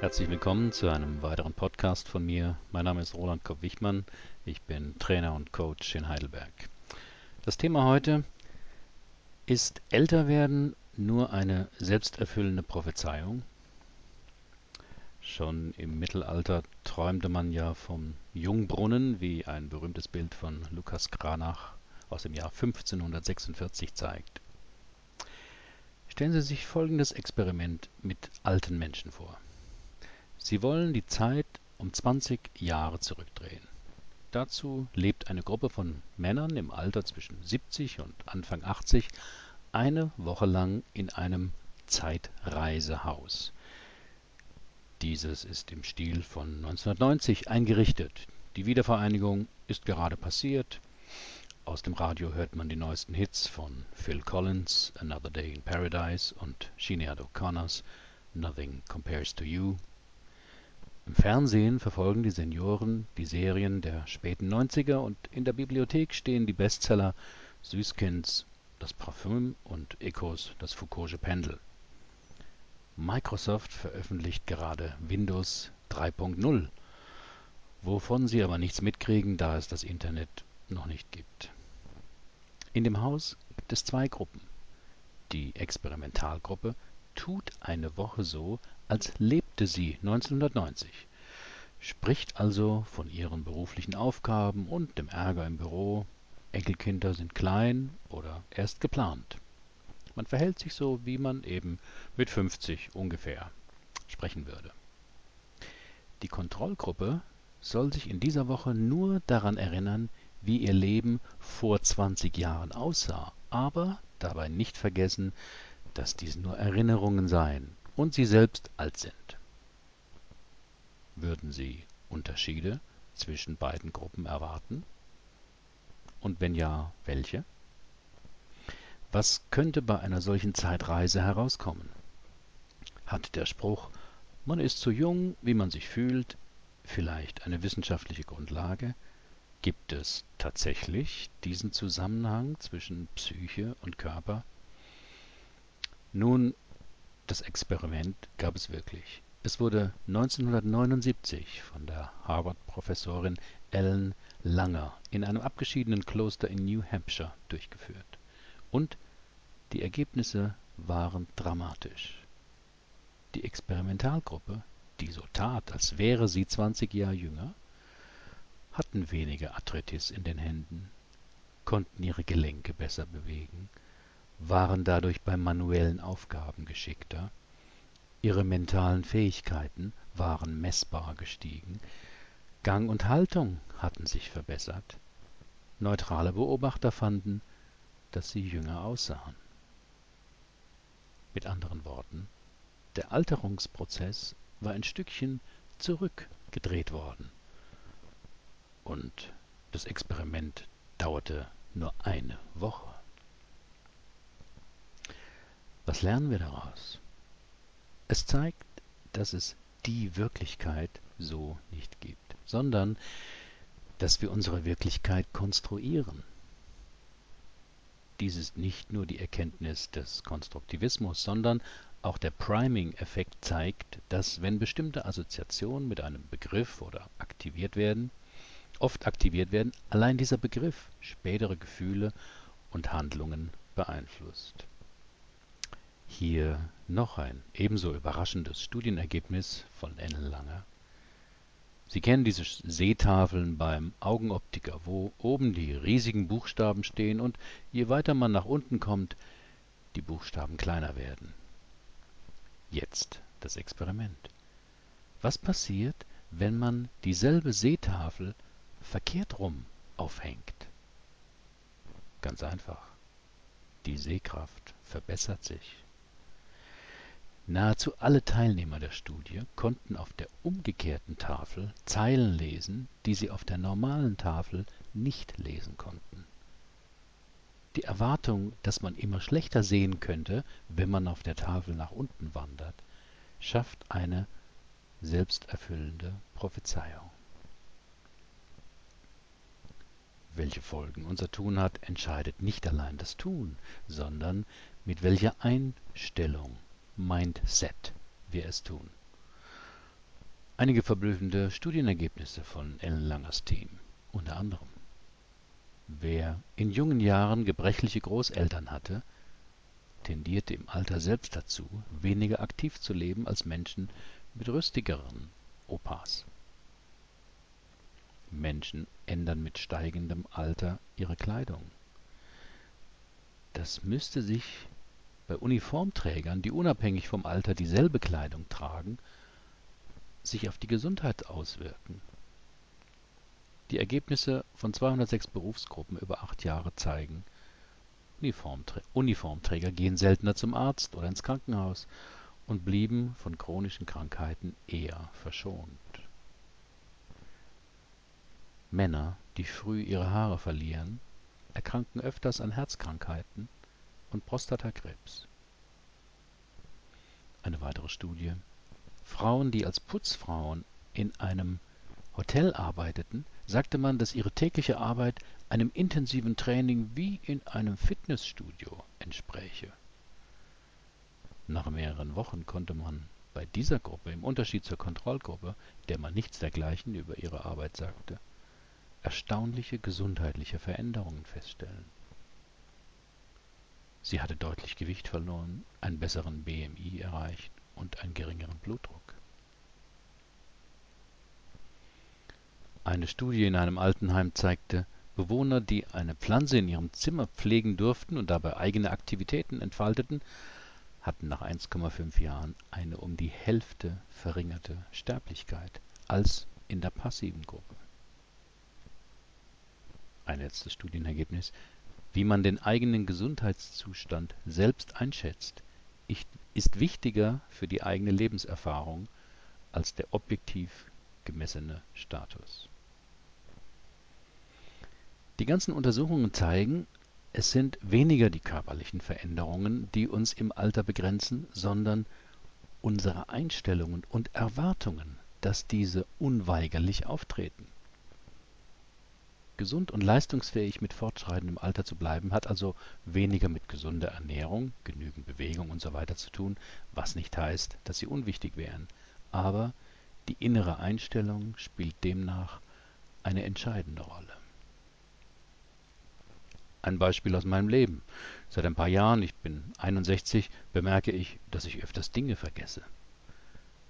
Herzlich willkommen zu einem weiteren Podcast von mir. Mein Name ist Roland Kopp-Wichmann. Ich bin Trainer und Coach in Heidelberg. Das Thema heute ist älter werden nur eine selbsterfüllende Prophezeiung? Schon im Mittelalter träumte man ja vom Jungbrunnen, wie ein berühmtes Bild von Lukas Cranach aus dem Jahr 1546 zeigt. Stellen Sie sich folgendes Experiment mit alten Menschen vor. Sie wollen die Zeit um 20 Jahre zurückdrehen. Dazu lebt eine Gruppe von Männern im Alter zwischen 70 und Anfang 80 eine Woche lang in einem Zeitreisehaus. Dieses ist im Stil von 1990 eingerichtet. Die Wiedervereinigung ist gerade passiert. Aus dem Radio hört man die neuesten Hits von Phil Collins, Another Day in Paradise und Sinead O'Connors Nothing Compares to You im Fernsehen verfolgen die Senioren die Serien der späten 90er und in der Bibliothek stehen die Bestseller Süßkinds Das Parfüm und Ecos Das Foucault'sche Pendel. Microsoft veröffentlicht gerade Windows 3.0, wovon sie aber nichts mitkriegen, da es das Internet noch nicht gibt. In dem Haus gibt es zwei Gruppen. Die Experimentalgruppe tut eine Woche so, als lebte sie 1990, spricht also von ihren beruflichen Aufgaben und dem Ärger im Büro, Enkelkinder sind klein oder erst geplant. Man verhält sich so, wie man eben mit 50 ungefähr sprechen würde. Die Kontrollgruppe soll sich in dieser Woche nur daran erinnern, wie ihr Leben vor 20 Jahren aussah, aber dabei nicht vergessen, dass dies nur Erinnerungen seien und sie selbst alt sind. Würden Sie Unterschiede zwischen beiden Gruppen erwarten? Und wenn ja, welche? Was könnte bei einer solchen Zeitreise herauskommen? Hat der Spruch Man ist so jung, wie man sich fühlt, vielleicht eine wissenschaftliche Grundlage? Gibt es tatsächlich diesen Zusammenhang zwischen Psyche und Körper? Nun das Experiment gab es wirklich. Es wurde 1979 von der Harvard-Professorin Ellen Langer in einem abgeschiedenen Kloster in New Hampshire durchgeführt. Und die Ergebnisse waren dramatisch. Die Experimentalgruppe, die so tat, als wäre sie 20 Jahre jünger, hatten weniger Arthritis in den Händen, konnten ihre Gelenke besser bewegen waren dadurch bei manuellen Aufgaben geschickter, ihre mentalen Fähigkeiten waren messbar gestiegen, Gang und Haltung hatten sich verbessert, neutrale Beobachter fanden, dass sie jünger aussahen. Mit anderen Worten, der Alterungsprozess war ein Stückchen zurückgedreht worden. Und das Experiment dauerte nur eine Woche. Was lernen wir daraus? Es zeigt, dass es die Wirklichkeit so nicht gibt, sondern dass wir unsere Wirklichkeit konstruieren. Dies ist nicht nur die Erkenntnis des Konstruktivismus, sondern auch der Priming-Effekt zeigt, dass wenn bestimmte Assoziationen mit einem Begriff oder aktiviert werden, oft aktiviert werden, allein dieser Begriff spätere Gefühle und Handlungen beeinflusst. Hier noch ein ebenso überraschendes Studienergebnis von Ellen Langer. Sie kennen diese Sehtafeln beim Augenoptiker, wo oben die riesigen Buchstaben stehen und je weiter man nach unten kommt, die Buchstaben kleiner werden. Jetzt das Experiment. Was passiert, wenn man dieselbe Sehtafel verkehrt rum aufhängt? Ganz einfach. Die Sehkraft verbessert sich. Nahezu alle Teilnehmer der Studie konnten auf der umgekehrten Tafel Zeilen lesen, die sie auf der normalen Tafel nicht lesen konnten. Die Erwartung, dass man immer schlechter sehen könnte, wenn man auf der Tafel nach unten wandert, schafft eine selbsterfüllende Prophezeiung. Welche Folgen unser Tun hat, entscheidet nicht allein das Tun, sondern mit welcher Einstellung Mindset wir es tun. Einige verblüffende Studienergebnisse von Ellen Langers Team. Unter anderem: Wer in jungen Jahren gebrechliche Großeltern hatte, tendierte im Alter selbst dazu, weniger aktiv zu leben als Menschen mit rüstigeren Opas. Menschen ändern mit steigendem Alter ihre Kleidung. Das müsste sich bei Uniformträgern, die unabhängig vom Alter dieselbe Kleidung tragen, sich auf die Gesundheit auswirken. Die Ergebnisse von 206 Berufsgruppen über acht Jahre zeigen, Uniformträ Uniformträger gehen seltener zum Arzt oder ins Krankenhaus und blieben von chronischen Krankheiten eher verschont. Männer, die früh ihre Haare verlieren, erkranken öfters an Herzkrankheiten und Prostatakrebs. Eine weitere Studie: Frauen, die als Putzfrauen in einem Hotel arbeiteten, sagte man, dass ihre tägliche Arbeit einem intensiven Training wie in einem Fitnessstudio entspräche. Nach mehreren Wochen konnte man bei dieser Gruppe im Unterschied zur Kontrollgruppe, der man nichts dergleichen über ihre Arbeit sagte erstaunliche gesundheitliche Veränderungen feststellen. Sie hatte deutlich Gewicht verloren, einen besseren BMI erreicht und einen geringeren Blutdruck. Eine Studie in einem Altenheim zeigte, Bewohner, die eine Pflanze in ihrem Zimmer pflegen durften und dabei eigene Aktivitäten entfalteten, hatten nach 1,5 Jahren eine um die Hälfte verringerte Sterblichkeit als in der passiven Gruppe ein letztes Studienergebnis, wie man den eigenen Gesundheitszustand selbst einschätzt, ist wichtiger für die eigene Lebenserfahrung als der objektiv gemessene Status. Die ganzen Untersuchungen zeigen, es sind weniger die körperlichen Veränderungen, die uns im Alter begrenzen, sondern unsere Einstellungen und Erwartungen, dass diese unweigerlich auftreten Gesund und leistungsfähig mit fortschreitendem Alter zu bleiben, hat also weniger mit gesunder Ernährung, genügend Bewegung usw. zu tun, was nicht heißt, dass sie unwichtig wären. Aber die innere Einstellung spielt demnach eine entscheidende Rolle. Ein Beispiel aus meinem Leben. Seit ein paar Jahren, ich bin 61, bemerke ich, dass ich öfters Dinge vergesse.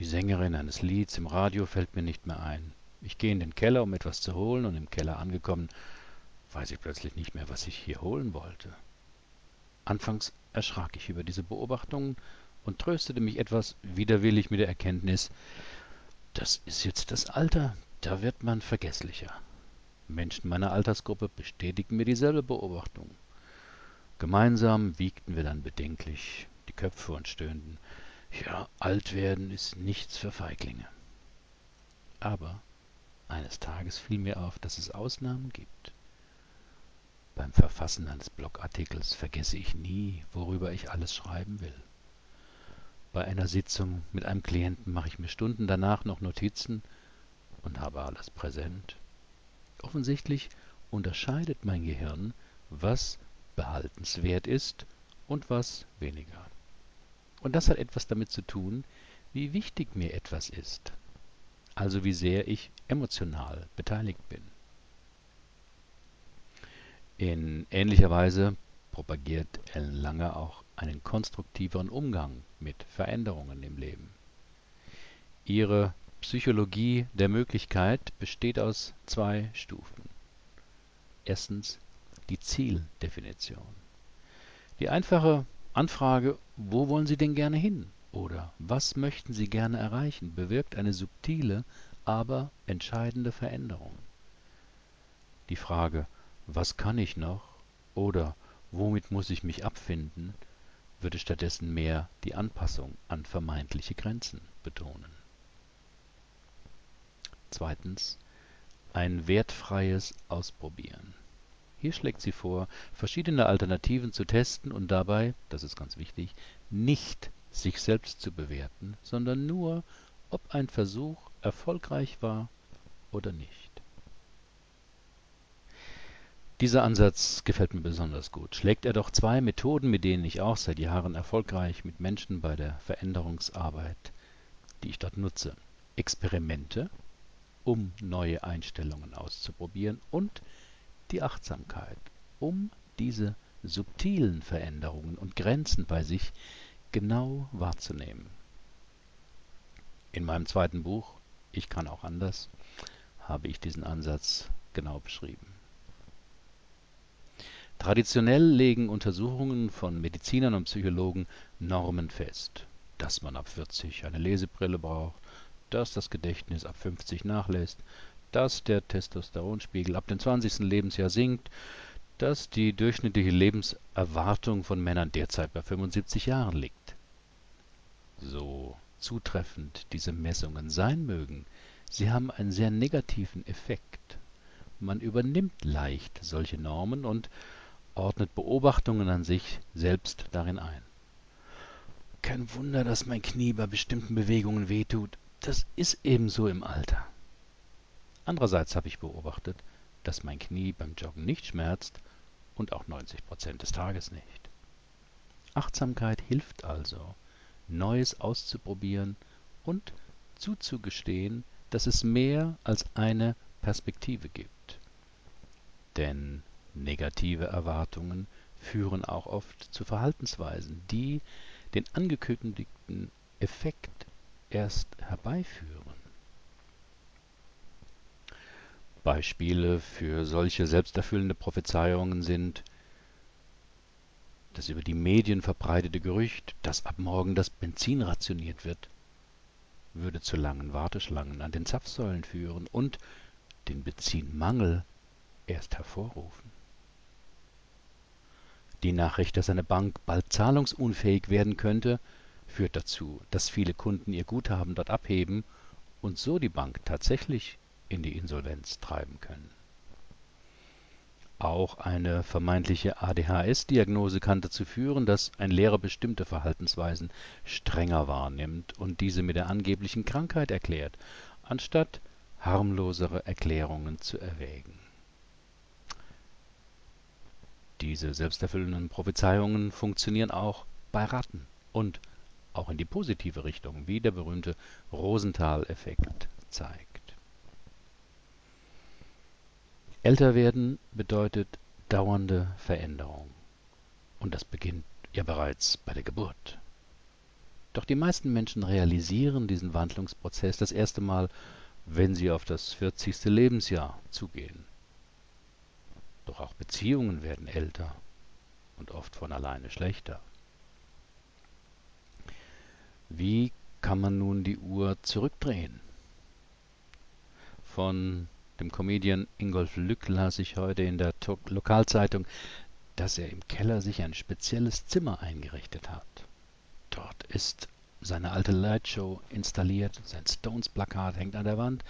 Die Sängerin eines Lieds im Radio fällt mir nicht mehr ein. Ich gehe in den Keller, um etwas zu holen, und im Keller angekommen, weiß ich plötzlich nicht mehr, was ich hier holen wollte. Anfangs erschrak ich über diese Beobachtungen und tröstete mich etwas widerwillig mit der Erkenntnis, das ist jetzt das Alter, da wird man vergesslicher. Menschen meiner Altersgruppe bestätigten mir dieselbe Beobachtung. Gemeinsam wiegten wir dann bedenklich die Köpfe und stöhnten, ja, alt werden ist nichts für Feiglinge. Aber eines Tages fiel mir auf, dass es Ausnahmen gibt. Beim Verfassen eines Blogartikels vergesse ich nie, worüber ich alles schreiben will. Bei einer Sitzung mit einem Klienten mache ich mir Stunden danach noch Notizen und habe alles präsent. Offensichtlich unterscheidet mein Gehirn, was behaltenswert ist und was weniger. Und das hat etwas damit zu tun, wie wichtig mir etwas ist also wie sehr ich emotional beteiligt bin. In ähnlicher Weise propagiert Ellen Langer auch einen konstruktiveren Umgang mit Veränderungen im Leben. Ihre Psychologie der Möglichkeit besteht aus zwei Stufen. Erstens die Zieldefinition. Die einfache Anfrage, wo wollen Sie denn gerne hin? oder Was möchten Sie gerne erreichen? bewirkt eine subtile, aber entscheidende Veränderung. Die Frage Was kann ich noch? oder Womit muss ich mich abfinden? würde stattdessen mehr die Anpassung an vermeintliche Grenzen betonen. Zweitens ein wertfreies Ausprobieren. Hier schlägt sie vor, verschiedene Alternativen zu testen und dabei, das ist ganz wichtig, nicht sich selbst zu bewerten, sondern nur, ob ein Versuch erfolgreich war oder nicht. Dieser Ansatz gefällt mir besonders gut. Schlägt er doch zwei Methoden, mit denen ich auch seit Jahren erfolgreich mit Menschen bei der Veränderungsarbeit, die ich dort nutze, Experimente, um neue Einstellungen auszuprobieren und die Achtsamkeit, um diese subtilen Veränderungen und Grenzen bei sich genau wahrzunehmen. In meinem zweiten Buch Ich kann auch anders habe ich diesen Ansatz genau beschrieben. Traditionell legen Untersuchungen von Medizinern und Psychologen Normen fest, dass man ab 40 eine Lesebrille braucht, dass das Gedächtnis ab 50 nachlässt, dass der Testosteronspiegel ab dem 20. Lebensjahr sinkt, dass die durchschnittliche Lebenserwartung von Männern derzeit bei 75 Jahren liegt. So zutreffend diese Messungen sein mögen, sie haben einen sehr negativen Effekt. Man übernimmt leicht solche Normen und ordnet Beobachtungen an sich selbst darin ein. Kein Wunder, dass mein Knie bei bestimmten Bewegungen wehtut. Das ist ebenso im Alter. Andererseits habe ich beobachtet, dass mein Knie beim Joggen nicht schmerzt und auch 90 Prozent des Tages nicht. Achtsamkeit hilft also, Neues auszuprobieren und zuzugestehen, dass es mehr als eine Perspektive gibt. Denn Negative Erwartungen führen auch oft zu Verhaltensweisen, die den angekündigten Effekt erst herbeiführen. Beispiele für solche selbsterfüllende Prophezeiungen sind das über die Medien verbreitete Gerücht, dass ab morgen das Benzin rationiert wird, würde zu langen Warteschlangen an den Zapfsäulen führen und den Benzinmangel erst hervorrufen. Die Nachricht, dass eine Bank bald zahlungsunfähig werden könnte, führt dazu, dass viele Kunden ihr Guthaben dort abheben und so die Bank tatsächlich in die Insolvenz treiben können. Auch eine vermeintliche ADHS-Diagnose kann dazu führen, dass ein Lehrer bestimmte Verhaltensweisen strenger wahrnimmt und diese mit der angeblichen Krankheit erklärt, anstatt harmlosere Erklärungen zu erwägen. Diese selbsterfüllenden Prophezeiungen funktionieren auch bei Ratten und auch in die positive Richtung, wie der berühmte Rosenthal-Effekt zeigt. Älter werden bedeutet dauernde Veränderung. Und das beginnt ja bereits bei der Geburt. Doch die meisten Menschen realisieren diesen Wandlungsprozess das erste Mal, wenn sie auf das 40. Lebensjahr zugehen. Doch auch Beziehungen werden älter und oft von alleine schlechter. Wie kann man nun die Uhr zurückdrehen? Von dem Comedian Ingolf Lück las ich heute in der Lokalzeitung, dass er im Keller sich ein spezielles Zimmer eingerichtet hat. Dort ist seine alte Lightshow installiert, sein Stones-Plakat hängt an der Wand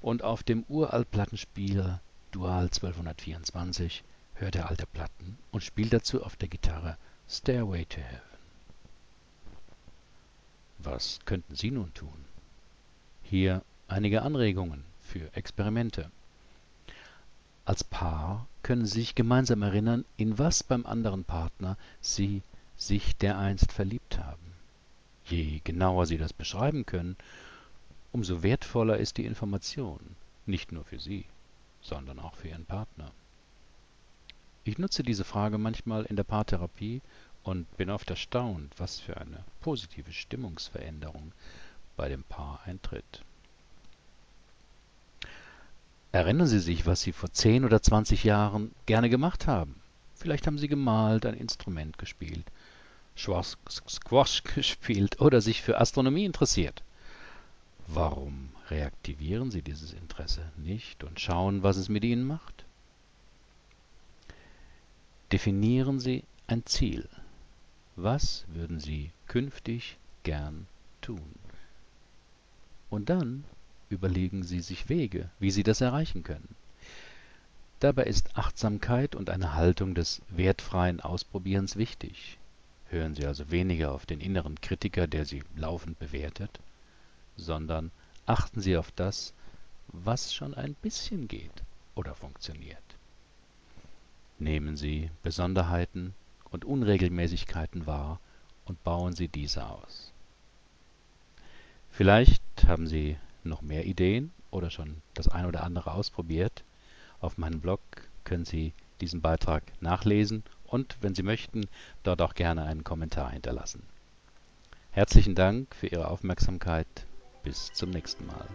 und auf dem Uraltplattenspieler Dual 1224 hört er alte Platten und spielt dazu auf der Gitarre Stairway to Heaven. Was könnten Sie nun tun? Hier einige Anregungen für Experimente. Als Paar können Sie sich gemeinsam erinnern, in was beim anderen Partner Sie sich dereinst verliebt haben. Je genauer Sie das beschreiben können, umso wertvoller ist die Information, nicht nur für Sie sondern auch für ihren Partner. Ich nutze diese Frage manchmal in der Paartherapie und bin oft erstaunt, was für eine positive Stimmungsveränderung bei dem Paar eintritt. Erinnern Sie sich, was Sie vor 10 oder 20 Jahren gerne gemacht haben. Vielleicht haben Sie gemalt, ein Instrument gespielt, Squash gespielt oder sich für Astronomie interessiert. Warum reaktivieren Sie dieses Interesse nicht und schauen, was es mit Ihnen macht? Definieren Sie ein Ziel. Was würden Sie künftig gern tun? Und dann überlegen Sie sich Wege, wie Sie das erreichen können. Dabei ist Achtsamkeit und eine Haltung des wertfreien Ausprobierens wichtig. Hören Sie also weniger auf den inneren Kritiker, der Sie laufend bewertet, sondern achten Sie auf das, was schon ein bisschen geht oder funktioniert. Nehmen Sie Besonderheiten und Unregelmäßigkeiten wahr und bauen Sie diese aus. Vielleicht haben Sie noch mehr Ideen oder schon das ein oder andere ausprobiert? Auf meinem Blog können Sie diesen Beitrag nachlesen und, wenn Sie möchten, dort auch gerne einen Kommentar hinterlassen. Herzlichen Dank für Ihre Aufmerksamkeit. Bis zum nächsten Mal.